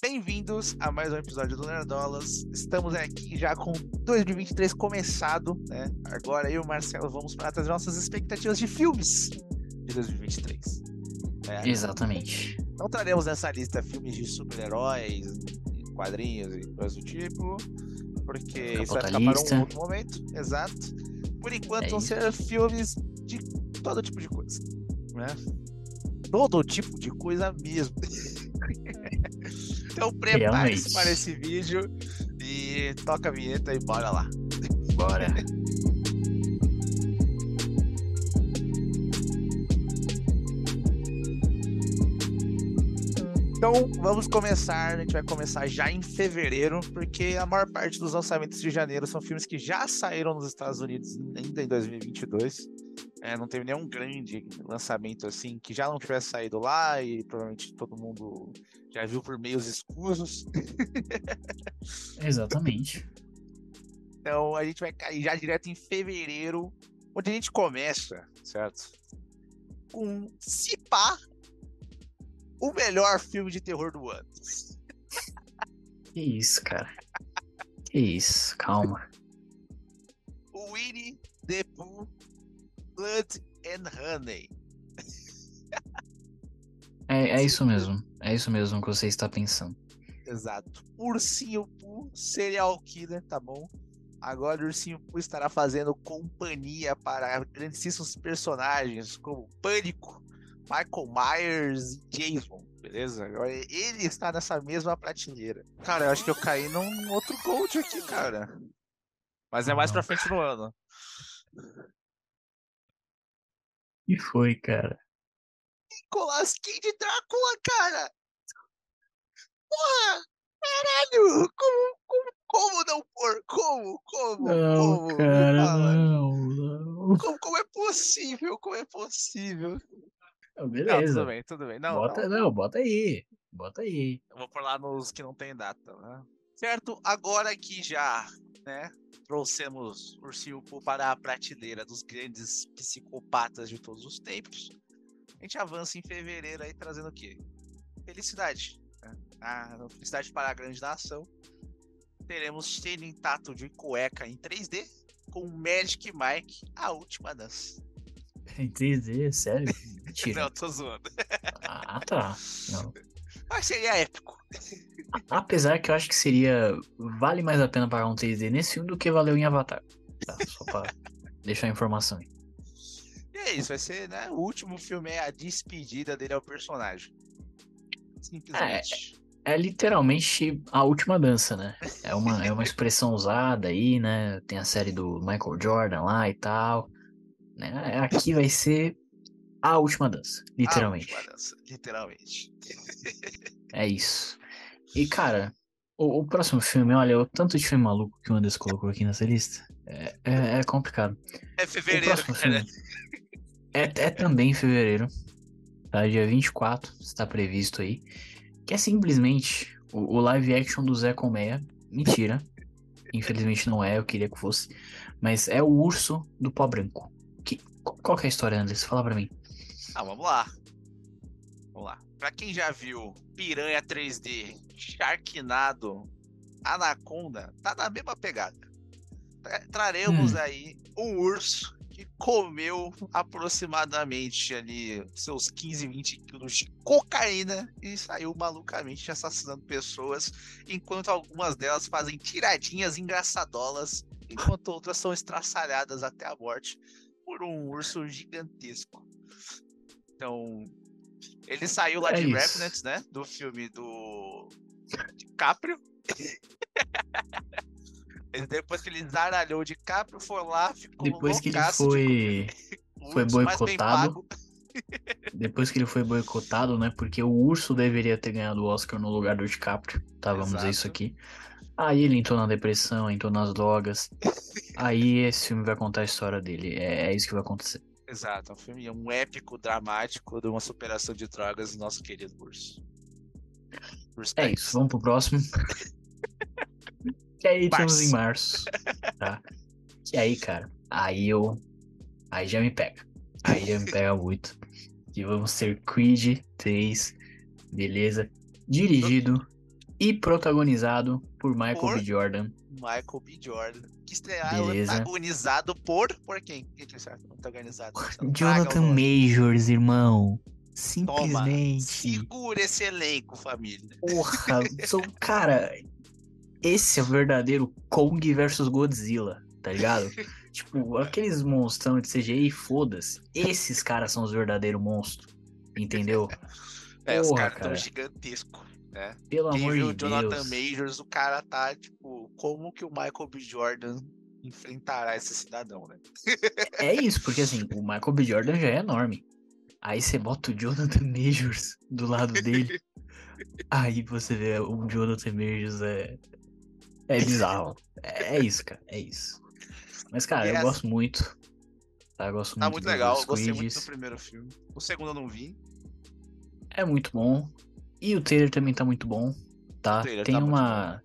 Bem-vindos a mais um episódio do Nerdolas. Estamos aqui já com 2023 começado, né? Agora eu e o Marcelo vamos para as nossas expectativas de filmes de 2023. É. Exatamente. Não traremos nessa lista filmes de super-heróis, quadrinhos e coisas do tipo, porque isso vai ficar para um outro momento. Exato. Por enquanto é vão ser filmes de todo tipo de coisa, né? Todo tipo de coisa mesmo. Então prepare-se para esse vídeo e toca a vinheta e bora lá. Bora. Então vamos começar, a gente vai começar já em fevereiro, porque a maior parte dos lançamentos de janeiro são filmes que já saíram nos Estados Unidos ainda em 2022. É, não teve nenhum grande lançamento assim que já não tivesse saído lá e provavelmente todo mundo já viu por meios escusos. Exatamente. Então a gente vai cair já direto em fevereiro, onde a gente começa, certo? Com se pá, o melhor filme de terror do ano. Que isso, cara. Que isso, calma. O Winnie the Pooh Blood and Honey. É, é isso mesmo. É isso mesmo que você está pensando. Exato. Ursinho Poo, serial killer, tá bom? Agora o Ursinho Poo estará fazendo companhia para grandíssimos personagens como Pânico, Michael Myers e Jason, beleza? Agora ele está nessa mesma prateleira. Cara, eu acho que eu caí num outro Gold aqui, cara. Mas é mais pra frente no ano. E foi, cara? Nicolas Cage Drácula, cara! Porra! Caralho! Como, como, como não pôr? Como? Como? Não, como? cara, não, não. Como, como é possível? Como é possível? Não, beleza. Não, tudo bem, tudo bem. Não, bota, não. não, bota aí. Bota aí. Eu vou por lá nos que não tem data, né? Certo? Agora que já, né, trouxemos Ursinho Poo para a prateleira dos grandes psicopatas de todos os tempos, a gente avança em fevereiro aí trazendo o quê? Felicidade. Né? A felicidade para a grande nação. Teremos Tato de cueca em 3D com Magic Mike, a última dança. Em 3D, sério? Mentira. Não, tô zoando. Ah, tá. Não. Mas seria épico. Apesar que eu acho que seria. Vale mais a pena pagar um 3D nesse filme do que valeu em Avatar. Tá, só pra deixar a informação aí. E é isso, vai ser, né? O último filme é a despedida dele ao personagem. Simplesmente. É, é literalmente a última dança, né? É uma, é uma expressão usada aí, né? Tem a série do Michael Jordan lá e tal. Né? Aqui vai ser a última dança, literalmente. A última dança, literalmente. é isso. E, cara, o, o, próximo filme, olha, o tanto de filme maluco que o Anderson colocou aqui nessa lista, é, é, é complicado. É fevereiro, o próximo filme, é, é também fevereiro. Tá? Dia 24 está previsto aí. Que é simplesmente o, o live action do Zé Colmeia. Mentira. Infelizmente não é, eu queria que fosse. Mas é o urso do pó branco. Que, qual que é a história, Anderson? Fala pra mim. Ah, vamos lá. Vamos lá. Pra quem já viu Piranha 3D, Sharknado, Anaconda, tá na mesma pegada. Traremos hum. aí um urso que comeu aproximadamente ali seus 15, 20 quilos de cocaína e saiu malucamente assassinando pessoas, enquanto algumas delas fazem tiradinhas engraçadolas, enquanto outras são estraçalhadas até a morte por um urso gigantesco. Então, ele saiu lá é de Revenant, né? Do filme do DiCaprio. Depois que ele zaralhou de Caprio, foi lá, ficou Depois que ele foi, foi boicotado. Depois que ele foi boicotado, né? Porque o urso deveria ter ganhado o Oscar no lugar do DiCaprio. Tá, vamos Exato. dizer isso aqui. Aí ele entrou na depressão, entrou nas drogas. Aí esse filme vai contar a história dele. É, é isso que vai acontecer. Exato, é um filme, um épico dramático de uma superação de drogas do nosso querido urso. É isso, vamos pro próximo. Que aí temos em março. Tá? Que aí, cara, aí eu. Aí já me pega. Aí já me pega muito. Que vamos ter Creed 3, beleza? Dirigido E protagonizado por Michael Por- B. Jordan. Michael B. Jordan. Que estrear Beleza. antagonizado por. Por quem? Quem que? Antagonizado. Traga o Jonathan. Majors, irmão. Toma. Simplesmente. Segura esse elenco, família. Porra, sou, cara, esse é o verdadeiro Kong versus Godzilla, tá ligado? tipo, aqueles monstrão de CGI, foda-se. Esses caras são os verdadeiros monstros, entendeu? É, os Porra, caras tão cara. gigantescos. Né? Pelo Quem amor viu de o Jonathan Deus. Majors, o cara tá, tipo, como que o Michael B. Jordan enfrentará esse cidadão, né? É isso, porque assim, o Michael B. Jordan já é enorme. Aí você bota o Jonathan Majors do lado dele. aí você vê o Jonathan Majors é. É bizarro. É, é isso, cara. É isso. Mas, cara, E eu gosto muito. Tá, eu gosto Tá muito muito legal, gostei muito do primeiro filme. O segundo eu não vi. É muito bom. E o trailer também tá muito bom, tá? Tem tá uma.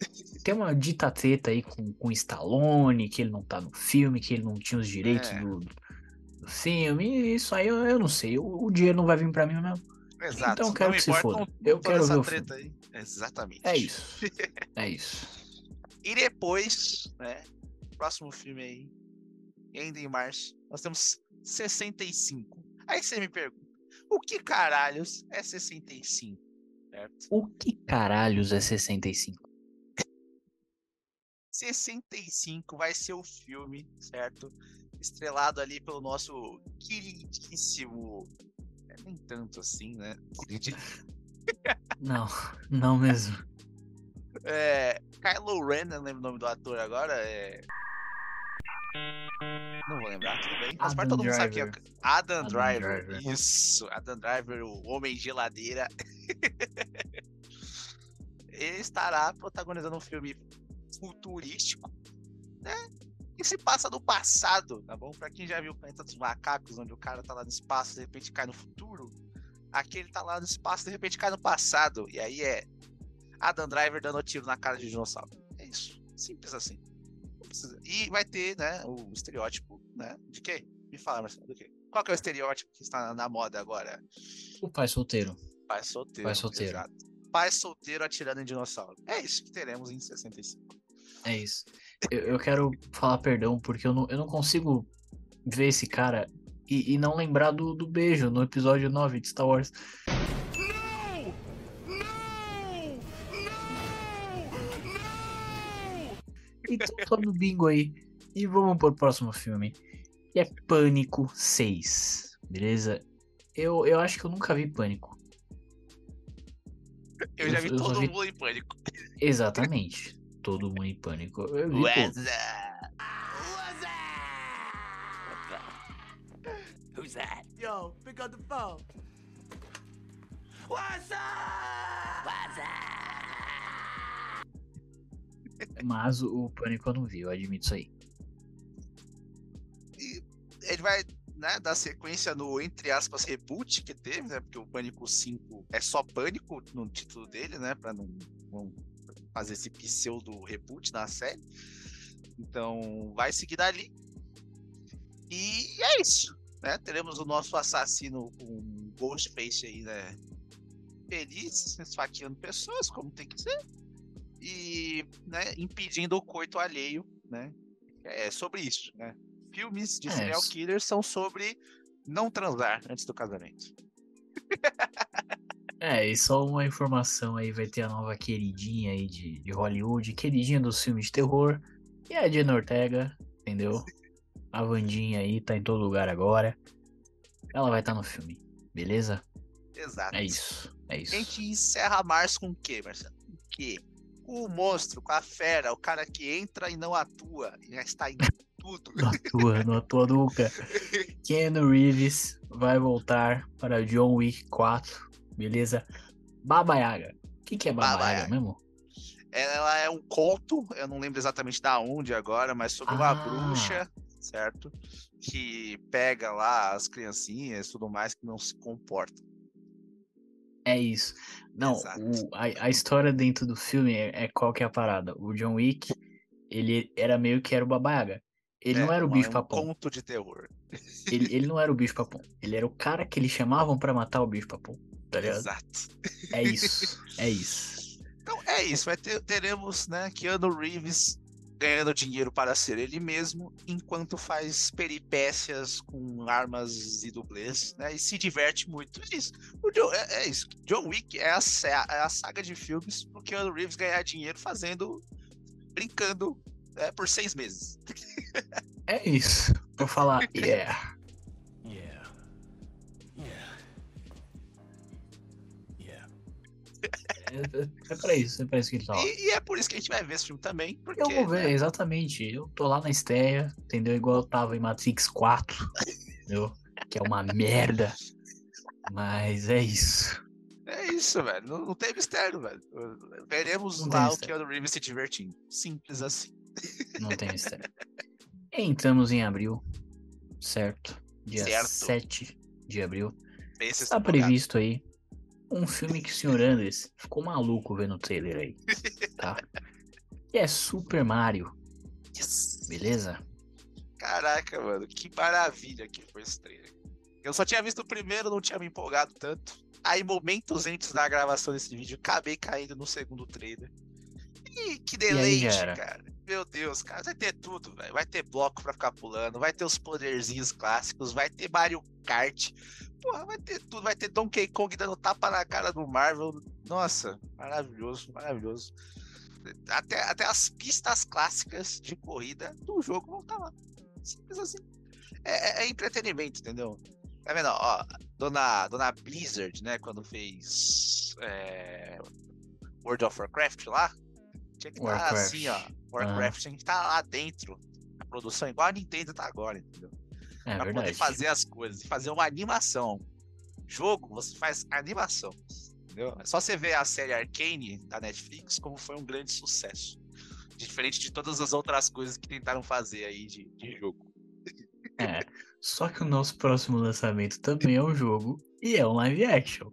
Tem uma dita treta aí com, com o Stallone, que ele não tá no filme, que ele não tinha os direitos É. do, do filme. Isso aí eu, eu não sei. O, o dinheiro não vai vir pra mim mesmo. Exato. Então eu quero não que se foda. Eu quero essa ver o treta aí. Exatamente. É isso. É isso. E depois, né? Próximo filme aí, ainda em março, nós temos 65. Aí você me pergunta, o que caralhos é 65? Certo? O que caralhos é 65? 65 vai ser o filme, certo? Estrelado ali pelo nosso queridíssimo. é, nem tanto assim, né? Não, não mesmo. É, Kylo Ren, não lembro o nome do ator agora. É... Não vou lembrar, tudo bem. Mas todo mundo sabe que é Driver. Adam, Adam Driver. Driver. Isso, Adam Driver, o homem geladeira. Ele estará protagonizando um filme futurístico, né? Que se passa no passado, tá bom? Pra quem já viu o Planeta dos Macacos, onde o cara tá lá no espaço, de repente cai no futuro. Aqui ele tá lá no espaço, de repente cai no passado. E aí é Adam Driver dando tiro na cara de dinossauro. É isso. Simples assim. E vai ter, né, o estereótipo, né? De quê? Me fala, Marcelo, do quê? Qual que é o estereótipo que está na moda agora? O pai solteiro. Pai solteiro. Pai solteiro. exato. Pai solteiro atirando em dinossauro. É isso que teremos em 65. É isso. Eu, eu quero falar perdão, porque eu não, eu não consigo ver esse cara e, e não lembrar do, do beijo no episódio 9 de Star Wars. Então sobe o bingo aí. E vamos pro próximo filme. Que é Pânico 6. Beleza? Eu, eu acho que eu nunca vi Pânico. Eu, Eu- já vi eu todo vi- mundo em pânico. Exatamente. Todo mundo em pânico. Eu vi, Who's that? Yo, pick up the phone. What's up? What's up? Mas o, o pânico eu não vi, eu admito isso aí. Ele vai né, dar sequência no, entre aspas, reboot que teve, né? Porque o Pânico 5 é só Pânico no título dele, né? Pra não, não fazer esse pseudo reboot na série. Então, vai seguir dali. E é isso, né? Teremos o nosso assassino com Ghostface aí, né? Feliz, esfaqueando pessoas, como tem que ser. E, né, impedindo o coito alheio, né? É sobre isso, né? Filmes de É, serial killers são sobre não transar antes do casamento. É, e só uma informação aí, vai ter a nova queridinha aí de, de Hollywood, queridinha dos filmes de terror, e a Jenna Ortega, entendeu? A Vandinha aí tá em todo lugar agora. Ela vai estar no filme, beleza? Exato. É isso, é isso. A gente encerra março com o quê, Marcelo? Com o quê? Com o monstro, com a fera, o cara que entra e não atua, e já está em tudo. Não atua, não atua nunca. Keanu Reeves vai voltar para John Wick 4, beleza? Baba Yaga. O que, que é Baba, Baba Yaga mesmo? Ela é um conto, eu não lembro exatamente da onde agora, mas sobre uma Ah. bruxa, certo? Que pega lá as criancinhas e tudo mais que não se comportam. É isso. Não, o- a, a história dentro do filme é, é qual que é a parada. O John Wick, ele era meio que era o Baba Yaga. Ele É, não era o bicho um papão. conto de terror. Ele, ele não era o bicho papão. Ele era o cara que eles chamavam pra matar o bicho papão. Tá ligado? Exato. É isso. É isso. é isso, vai ter, teremos, né, Keanu Reeves ganhando dinheiro para ser ele mesmo, enquanto faz peripécias com armas e dublês, né? E se diverte muito. É isso. O John, é, é isso. John Wick é a, é a saga de filmes pro Keanu Reeves ganhar dinheiro fazendo. brincando é, por seis meses. É isso. Vou falar, yeah. Yeah. Yeah. Yeah. É, é pra isso, é pra isso que ele tá lá. E, e é por isso que a gente vai ver esse filme também. Porque, Eu vou ver, né, exatamente. Eu tô lá na estreia, entendeu? Igual eu tava em Matrix 4, entendeu? Que é uma merda. Mas é isso. É isso, velho. Não, não tem mistério, velho. Veremos Não lá o mistério. Keanu Reeves se divertindo. Simples assim. Não tem mistério. Entramos em abril, certo? Dia Certo. 7 de abril. Esse Está previsto aí um filme que o senhor Anders ficou maluco vendo o trailer aí, tá? Que é Super Mario, Yes. beleza? Caraca, mano, que maravilha que foi esse trailer. Eu só tinha visto o primeiro, não tinha me empolgado tanto. Aí, momentos antes da gravação desse vídeo, acabei caindo no segundo trailer. E que deleite, cara. Meu Deus, cara, vai ter tudo, velho. Vai ter bloco pra ficar pulando, vai ter os poderzinhos clássicos, vai ter Mario Kart. Porra, vai ter tudo, vai ter Donkey Kong dando tapa na cara do Marvel. Nossa, maravilhoso, maravilhoso. Até, até as pistas clássicas de corrida do jogo vão estar lá. Simples assim. É, é- é entretenimento, entendeu? Tá vendo? Ó, dona, dona Blizzard, né, quando fez é, World of Warcraft lá, tinha que estar Warcraft. assim, ó. Warcraft tinha que estar lá dentro. A produção igual a Nintendo tá agora, entendeu? É pra verdade. poder fazer as coisas, e fazer uma animação. Jogo, você faz animação. Entendeu? É só você ver a série Arcane da Netflix como foi um grande sucesso. Diferente de todas as outras coisas que tentaram fazer aí de, de jogo. É. Só que o nosso próximo lançamento também é um jogo e é um live action.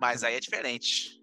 Mas aí é diferente.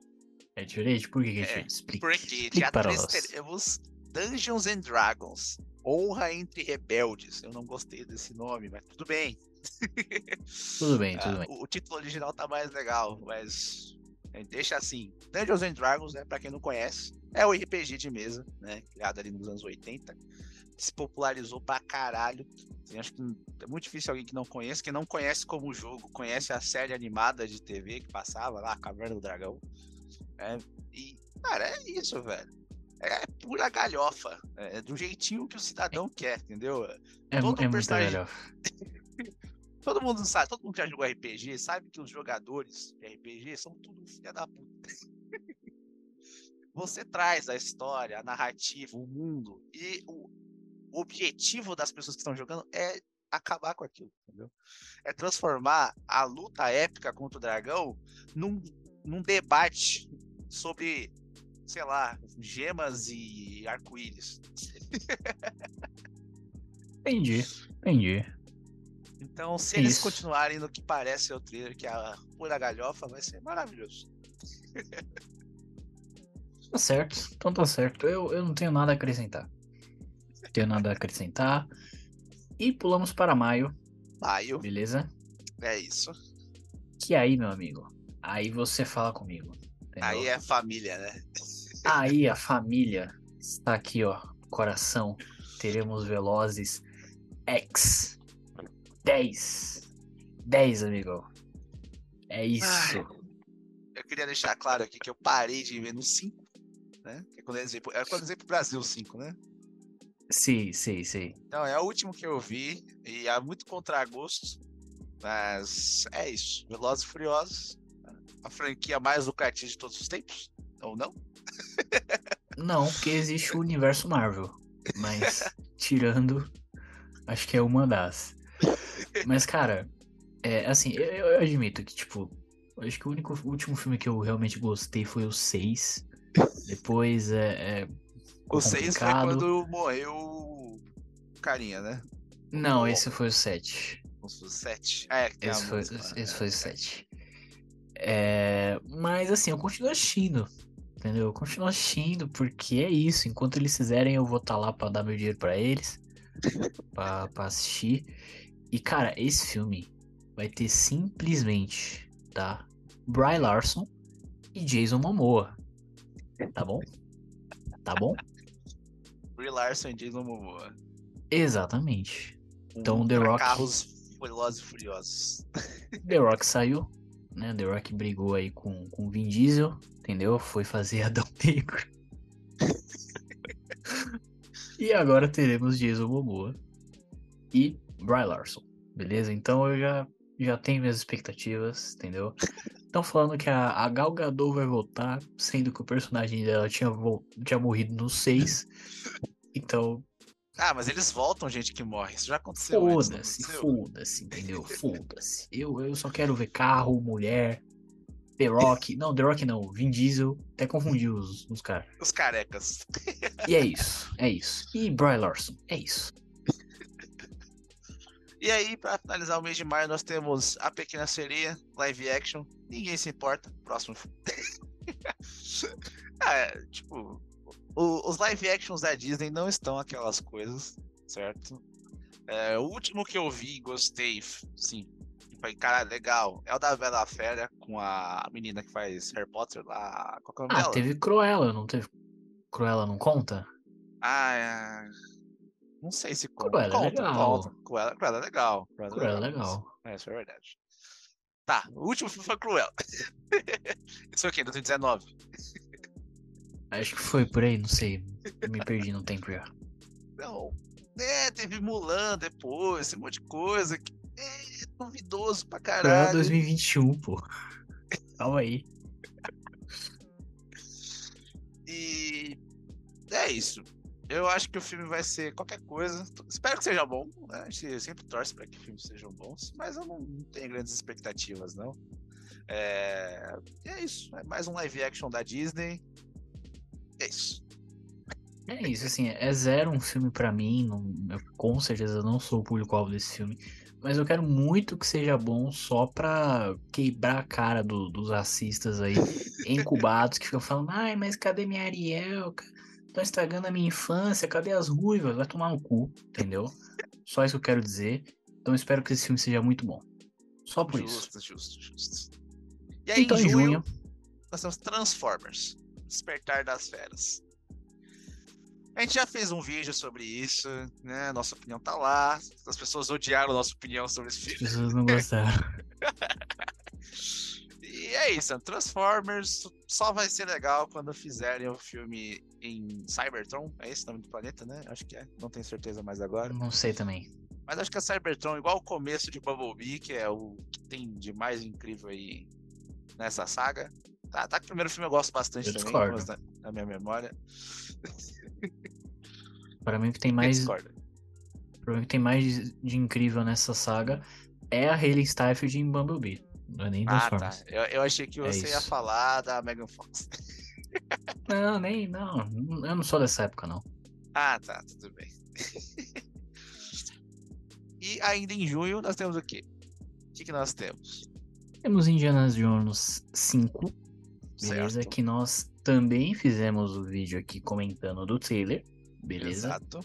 É diferente? Por que, que é É, diferente? Explique. Porque Explique dia para 3 nós. teremos Dungeons and Dragons. Honra entre rebeldes. Eu não gostei desse nome, mas tudo bem. Tudo bem, tudo Ah, bem. o, o título original tá mais legal, mas é, deixa assim. Dungeons and Dragons, né, para quem não conhece, é o RPG de mesa, né, criado ali nos anos 80, que se popularizou pra caralho. Assim, acho que é muito difícil alguém que não conhece, quem não conhece como jogo, conhece a série animada de TV que passava lá, Caverna do Dragão. É, e, cara, é isso, velho. É pura galhofa. É do jeitinho que o cidadão quer, entendeu? É, todo é personagem-. Todo mundo sabe, todo mundo que já jogou RPG sabe que os jogadores de RPG são tudo filha da puta. Você traz a história, a narrativa, o mundo e o o objetivo das pessoas que estão jogando é acabar com aquilo, entendeu? É transformar a luta épica contra o dragão num, num debate sobre, sei lá, gemas e arco-íris. Entendi, entendi. Então, se eles Isso. continuarem no que parece o trailer, que é a pura galhofa, vai ser maravilhoso. Tá certo, então tá certo. Eu, eu não tenho nada a acrescentar. Não tenho nada a acrescentar. E pulamos para maio, Maio, beleza? é isso. Que aí, meu amigo, aí você fala comigo. Aí é família, né? Aí a família está aqui, ó. Coração. Teremos Velozes X 10. 10, amigo. É isso. Ai. Eu queria deixar claro aqui que eu parei de ver no 5, né? É quando vêm pro- é quando vêm pro Brasil 5, né? Sim, sim, sim. Então é o último que eu vi e é muito contragosto. Mas é isso. Velozes e Furiosos. A franquia mais lucrativa de todos os tempos. Ou não? Não, porque existe o universo Marvel. Mas, tirando, acho que é uma das. Mas, cara, é assim, eu, eu admito que, tipo, acho que o único o último filme que eu realmente gostei foi o 6. Depois é. é O 6 foi quando morreu o carinha, né? Não, o- esse foi o 7. O 7. É, que tem a Esse foi, esse foi o 7. É, mas assim, eu continuo assistindo. Entendeu? Eu continuo assistindo porque é isso. Enquanto eles fizerem, eu vou estar lá pra dar meu dinheiro pra eles. pra, pra assistir. E cara, esse filme vai ter simplesmente, tá? Bry Larson e Jason Momoa. Tá bom? Tá bom? Brie Larson e Jason Momoa. Exatamente. Um Então, The Rock- Carros Velozes e Furiosos. The Rock saiu, né? The Rock brigou aí com com Vin Diesel, entendeu? Foi fazer Adão Negro. e agora teremos Jason Momoa e Bry Larson, beleza? Então eu já, já tenho minhas expectativas, entendeu? Estão falando que a, a Gal Gadot vai voltar, sendo que o personagem dela tinha, tinha morrido no 6. Então, Ah, mas eles voltam, gente que morre. Isso já aconteceu. Foda-se, foda-se, entendeu? Foda-se. Eu, eu só quero ver carro, mulher, The Rock. Não, The Rock não, Vin Diesel. Até confundi os, os caras. Os carecas. E é isso, é isso. E Bry Larson, é isso. E aí, pra finalizar o mês de maio, nós temos A Pequena Sereia, live action. Ninguém se importa. Próximo. ah, é, tipo, o- os live actions da Disney não estão aquelas coisas, certo? É, o último que eu vi e gostei, sim, falei, cara, legal, é o da Bela Fera com a menina que faz Harry Potter lá. Qual que é o nome Ah, dela? teve Cruella, não teve? Cruella não conta? Ah, é... não sei se conta. Cruella é conta, legal. conta. Cruella, Cruella é legal. Cruella, Cruella é legal. É, isso é verdade. Tá, o último filme foi Cruella. Isso foi o quê? 2019? Acho que foi por aí, não sei. Me perdi no tempo já. Não. É, teve Mulan depois, esse monte de coisa. que É duvidoso pra caralho. 2021, pô. Calma aí. E é isso. Eu acho que o filme vai ser qualquer coisa. Espero que seja bom. Né? A gente sempre torce para que filmes sejam bons, mas eu não não tenho grandes expectativas, não. É... e é isso. É mais um live action da Disney. É isso. É isso, assim, é zero um filme pra mim. Não, eu, com certeza não sou o público-alvo desse filme. Mas eu quero muito que seja bom só pra quebrar a cara do- dos racistas aí, incubados, que ficam falando, ai, mas cadê minha Ariel? Estão estragando a minha infância, cadê as ruivas? Vai tomar no cu, entendeu? Só isso que eu quero dizer. Então eu espero que esse filme seja muito bom. Só por isso. Justo, justo, justo. E aí, Então, em em junho, junho, nós temos Transformers Despertar das Feras. A gente já fez um vídeo sobre isso, né? Nossa opinião tá lá. As pessoas odiaram a nossa opinião sobre esse as filme. pessoas não gostaram. E é isso, Transformers só vai ser legal quando fizerem o filme em Cybertron. É esse o nome do planeta, né? Acho que é. Não tenho certeza mais agora. Não sei também. Mas acho que é Cybertron, igual o começo de Bumblebee, que é o que tem de mais incrível aí nessa saga. Tá, tá que o primeiro filme eu gosto bastante Eu também, na, na minha memória. Pra mim o que tem mais, pra mim o que tem mais de, incrível nessa saga é a Hayley Steinfeld em Bumblebee. Não é nem Ah, tá. Eu, eu achei que É você ia isso. falar da Megan Fox. Não, nem, não. Eu não sou dessa época, não. Ah, tá, tudo bem. e ainda em junho nós temos o quê? O que, que nós temos? Temos Indiana Jones 5, beleza? Certo. Que nós também fizemos o vídeo aqui comentando do trailer, beleza? Exato.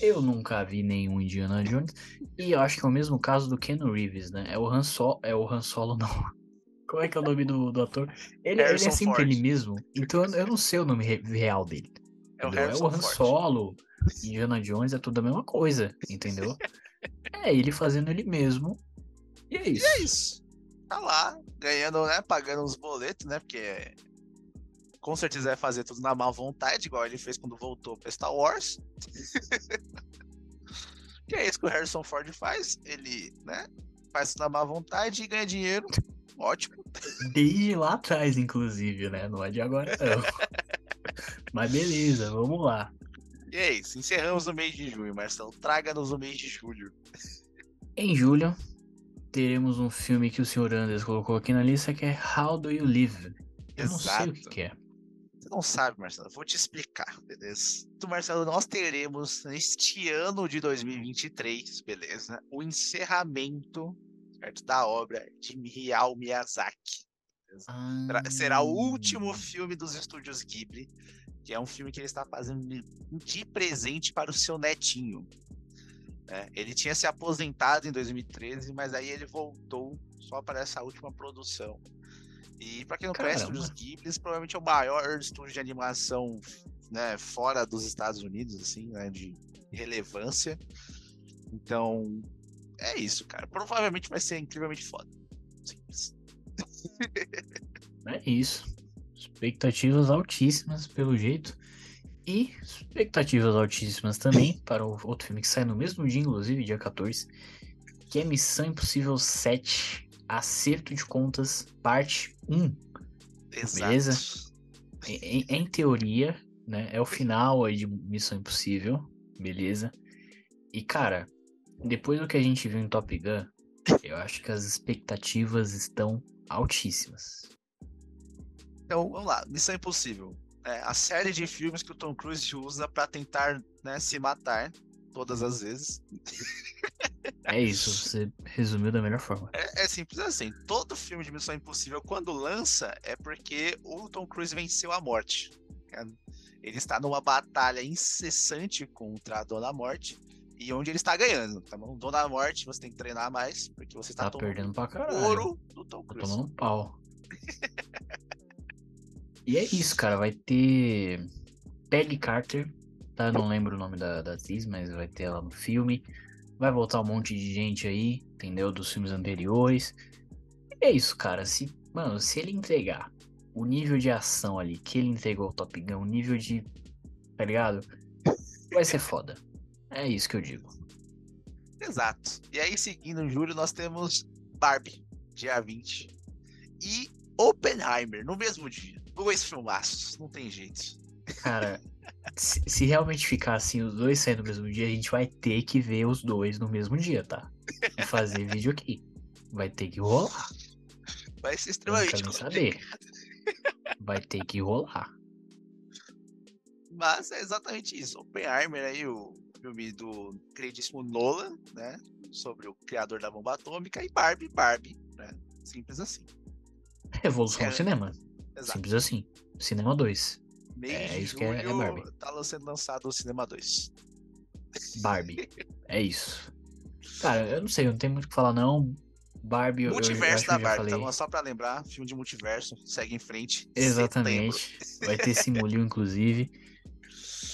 Eu nunca vi nenhum Indiana Jones. E eu acho que é o mesmo caso do Ken Reeves, né? É o Han Solo. É o Han Solo, não. Como é que é o nome do, do ator? Ele, ele é sempre Ford. ele mesmo. Então eu- eu não sei o nome re- real dele. É o entendeu? Harrison Han Ford. Solo, Indiana Jones, é tudo a mesma coisa, entendeu? é ele fazendo ele mesmo. E é isso. É isso. Tá lá, ganhando, né? Pagando uns boletos, né? Porque com certeza vai fazer tudo na má vontade, igual ele fez quando voltou pra Star Wars. que é isso que o Harrison Ford faz. Ele, né? Faz tudo na má vontade e ganha dinheiro. Ótimo. Desde lá atrás, inclusive, né? Não é de agora, não. Mas beleza, vamos lá. E é isso. Encerramos o mês de junho, Marcelo. Traga-nos o mês de julho. Em julho, teremos um filme que o Sr. Anders colocou aqui na lista que é How Do You Live? Eu não sei o que, Exato. que é. Você não sabe, Marcelo. Vou te explicar, beleza? Então, Marcelo, nós teremos neste ano de 2023, beleza? O encerramento certo, da obra de Hayao Miyazaki. Será- Será o último Ah, filme dos estúdios Ghibli, que é um filme que ele está fazendo de presente para o seu netinho. Né? ele tinha se aposentado em 2013, mas aí ele voltou só para essa última produção. E para quem não conhece, Caramba. os Ghibli provavelmente é o maior estúdio de animação né, fora dos Estados Unidos, assim, né, de relevância. Então, é isso, cara. Provavelmente vai ser incrivelmente foda. Simples. É isso. Expectativas altíssimas, pelo jeito. E expectativas altíssimas também para o outro filme que sai no mesmo dia, inclusive, dia 14, que é Missão Impossível 7, Acerto de Contas, parte 1. Exato. Beleza? Em, em teoria, né? É o final aí de Missão Impossível, beleza? E cara, depois do que a gente viu em Top Gun, eu acho que as expectativas estão altíssimas. Então, vamos lá. Missão Impossível. É a série de filmes que o Tom Cruise usa pra tentar né, se matar todas as vezes. É isso, você resumiu da melhor forma. É, é simples assim. Todo filme de Missão Impossível, quando lança, é porque o Tom Cruise venceu a morte. É, Ele está numa batalha incessante contra a Dona Morte. E onde ele está ganhando, tá bom? Dona Morte, você tem que treinar mais, porque você está Tá tomando perdendo pra caralho. ouro do Tom Tá Cruise. tomando um pau. e é isso, cara. Vai ter Peggy Carter, tá? Não lembro o nome da, da atriz, mas vai ter ela no filme. Vai voltar um monte de gente aí, entendeu? Dos filmes anteriores. E é isso, cara. Se, mano, se ele entregar o nível de ação ali que ele entregou ao Top Gun, o nível de. Tá ligado? Vai ser foda. É isso que eu digo. Exato. E aí, seguindo em julho, nós temos Barbie, dia 20. E Oppenheimer, no mesmo dia. Dois filmaços, não tem jeito. Cara, se, se realmente ficar assim, os dois saindo no mesmo dia, a gente vai ter que ver os dois no mesmo dia, tá? E fazer vídeo aqui. Vai ter que rolar. Vai ser extremamente complicado. saber. Vai ter que rolar. Mas é exatamente isso. Oppenheimer aí, o filme do queridíssimo Nolan, né? Sobre o criador da bomba atômica. E Barbie, Barbie, né? Simples assim. Revolução É. do cinema. Exato. Simples assim. Cinema 2. Mês é isso que é- é Barbie. tá sendo lançado o Cinema 2. Barbie. É isso. Cara, eu não sei, eu não tenho muito o que falar, não. Barbie, eu, eu Multiverso da eu já Barbie, falei. bom? Só pra lembrar, filme de multiverso, segue em frente. setembro. Exatamente. Vai ter Simulio, inclusive.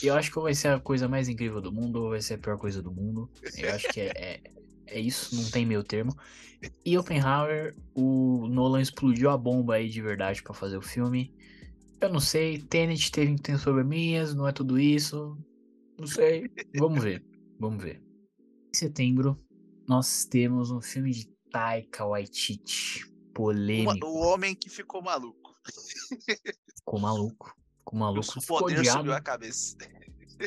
Eu acho que vai ser a coisa mais incrível do mundo, ou vai ser a pior coisa do mundo. Eu acho que é, é, é isso, não tem meio termo. E Oppenheimer, o Nolan explodiu a bomba aí de verdade pra fazer o filme. Eu não sei, Tenet teve tem probleminhas, não é tudo isso. Não sei. Vamos ver. Vamos ver. Em setembro, nós temos um filme de Taika Waititi. Polêmico. o homem que ficou maluco. Ficou maluco. Ficou maluco. o Ficou poder odiado subiu a cabeça.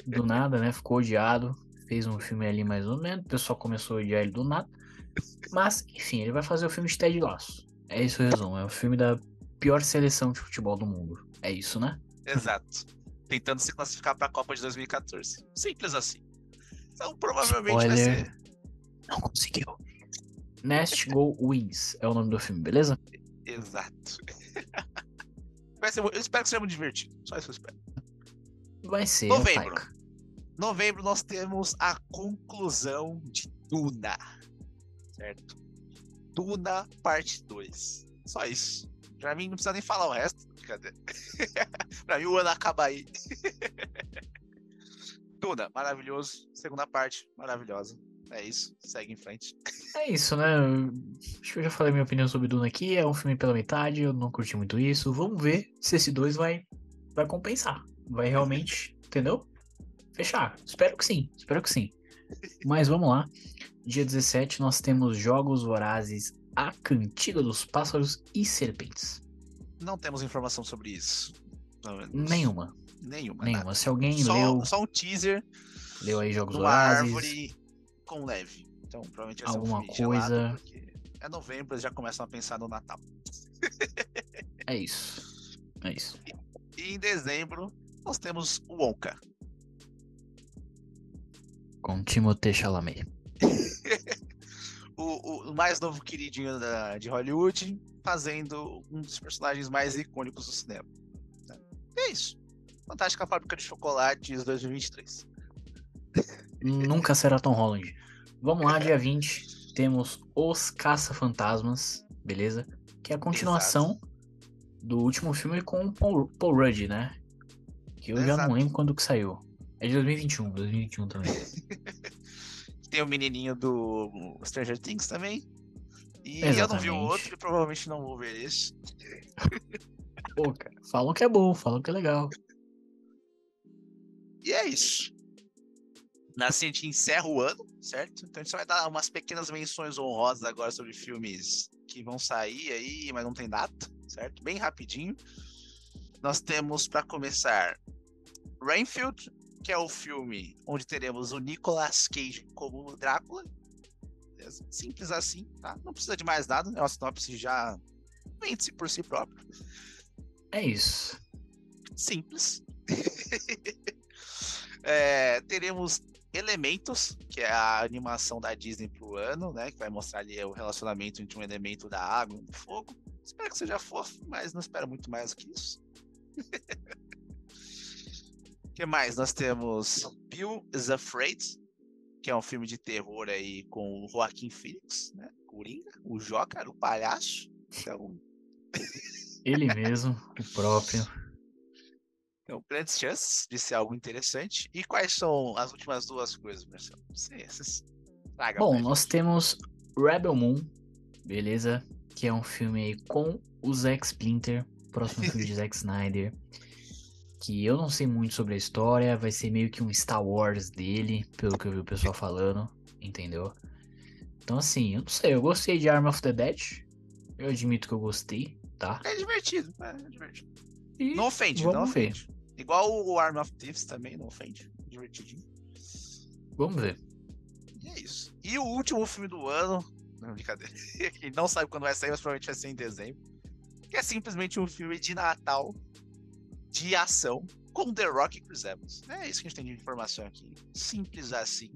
do nada, né? Ficou odiado. Fez um filme ali mais ou menos. O pessoal começou a odiar ele do nada. Mas, enfim, ele vai fazer o filme de Ted Lasso. É isso o resumo. É o filme da pior seleção de futebol do mundo. É isso, né? Exato. Tentando se classificar pra Copa de 2014. Simples assim. Então, provavelmente vai Spoiler. ser. Não conseguiu. Nest Go Wins é o nome do filme, beleza? Exato. Vai ser, eu espero que seja muito divertido. Só isso eu espero. Vai ser. Novembro. Novembro nós temos a conclusão de Duna. Certo? Duna parte 2. Só isso. Pra mim não precisa nem falar o resto. Cadê? pra mim o ano acaba aí. Duna, maravilhoso. Segunda parte, maravilhosa. É isso. Segue em frente. É isso, né? Acho que eu já falei minha opinião sobre Duna aqui. É um filme pela metade, eu não curti muito isso. Vamos ver se esse 2 vai, vai compensar. Vai realmente, entendeu? Fechar. Espero que sim, espero que sim. Mas vamos lá. Dia 17 nós temos Jogos Vorazes, A Cantiga dos Pássaros e Serpentes. Não temos informação sobre isso. Nenhuma, Nenhuma. nenhuma. nada. Se alguém Só, leu, só um teaser leu aí Jogos Vorazes, árvore com neve. Então, provavelmente vai ser Alguma um filme gelado, coisa. porque é novembro, eles já começam a pensar no Natal. é isso. É isso. E em dezembro, nós temos o Wonka. Com Timothée Chalamet. O, o- mais novo queridinho da- de Hollywood, fazendo um dos personagens mais icônicos do cinema. É isso. Fantástica Fábrica de Chocolates 2023. Nunca será Tom Holland. Vamos lá, dia 20. Temos Os Caça-Fantasmas, beleza? Que é a continuação do último filme com o Paul, Paul Rudd, né? Que eu já Exato. não lembro quando que saiu. É de 2021, 2021 também. Tem o menininho do Stranger Things também. E eu não vi o Exatamente. outro e provavelmente não vou ver esse. Pô, cara, falam que é bom, falam que é legal. E é isso. Assim a gente encerra o ano, certo? Então a gente só vai dar umas pequenas menções honrosas agora sobre filmes que vão sair aí, mas não tem data, certo? Bem rapidinho. Nós temos para começar Rainfield, que é o filme onde teremos o Nicolas Cage como Drácula. É Simples assim, tá? Não precisa de mais nada, é uma sinopse já vende-se por si próprio. É isso. simples. É, teremos Elementos, que é a animação da Disney pro ano, né? Que vai mostrar ali o relacionamento entre um elemento da água e do fogo. Espero que seja fofo, mas não espero muito mais do que isso. O que mais? Nós temos Bill is Afraid, que é um filme de terror aí com o Joaquim Phoenix, né? Coringa, o Joker, o palhaço. Então, Ele mesmo, o próprio. Então, grandes chances de ser algo interessante. E quais são as últimas duas coisas, Marcelo? Traga Bom, nós gente. temos Rebel Moon, beleza? Que é um filme aí com o Zack Splinter, próximo filme de Zack Snyder. Que eu não sei muito sobre a história, vai ser meio que um Star Wars dele, pelo que eu vi o pessoal falando, entendeu? Então assim, eu não sei, eu gostei de Arm of the Dead. Eu admito que eu gostei, tá? É divertido, é divertido. E Não ofende, não vamos ver. ofende. Igual o Arm of Thieves também, não ofende. Divertidinho. Vamos ver. E é isso. E o último filme do ano. Não, brincadeira. Quem não sabe quando vai sair, mas provavelmente vai ser em dezembro. Que é simplesmente um filme de Natal de ação com The Rock e Chris Evans. É isso que a gente tem de informação aqui. Simples assim.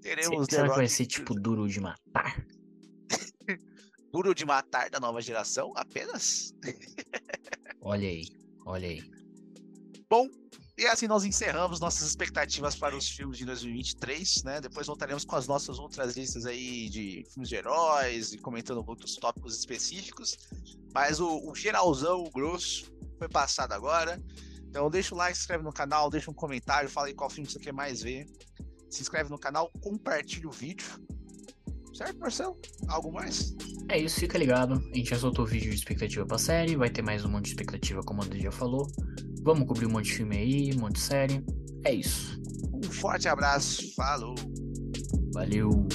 Teremos The Será que Rock vai ser tipo duro de matar? Duro de matar da nova geração, apenas. Olha aí, olha aí. E assim nós encerramos nossas expectativas para os filmes de 2023, né? Depois voltaremos com as nossas outras listas aí de filmes de heróis e comentando outros tópicos específicos. Mas o, o geralzão, o grosso, foi passado agora. Então deixa o like, se inscreve no canal, deixa um comentário, fala aí qual filme você quer mais ver. Se inscreve no canal, compartilha o vídeo. Certo, Marcelo? Algo mais? É isso, fica ligado. A gente já soltou vídeo de expectativa pra série, vai ter mais um monte de expectativa, como o André já falou. Vamos cobrir um monte de filme aí, um monte de série. É isso. Um forte abraço, falou! Valeu!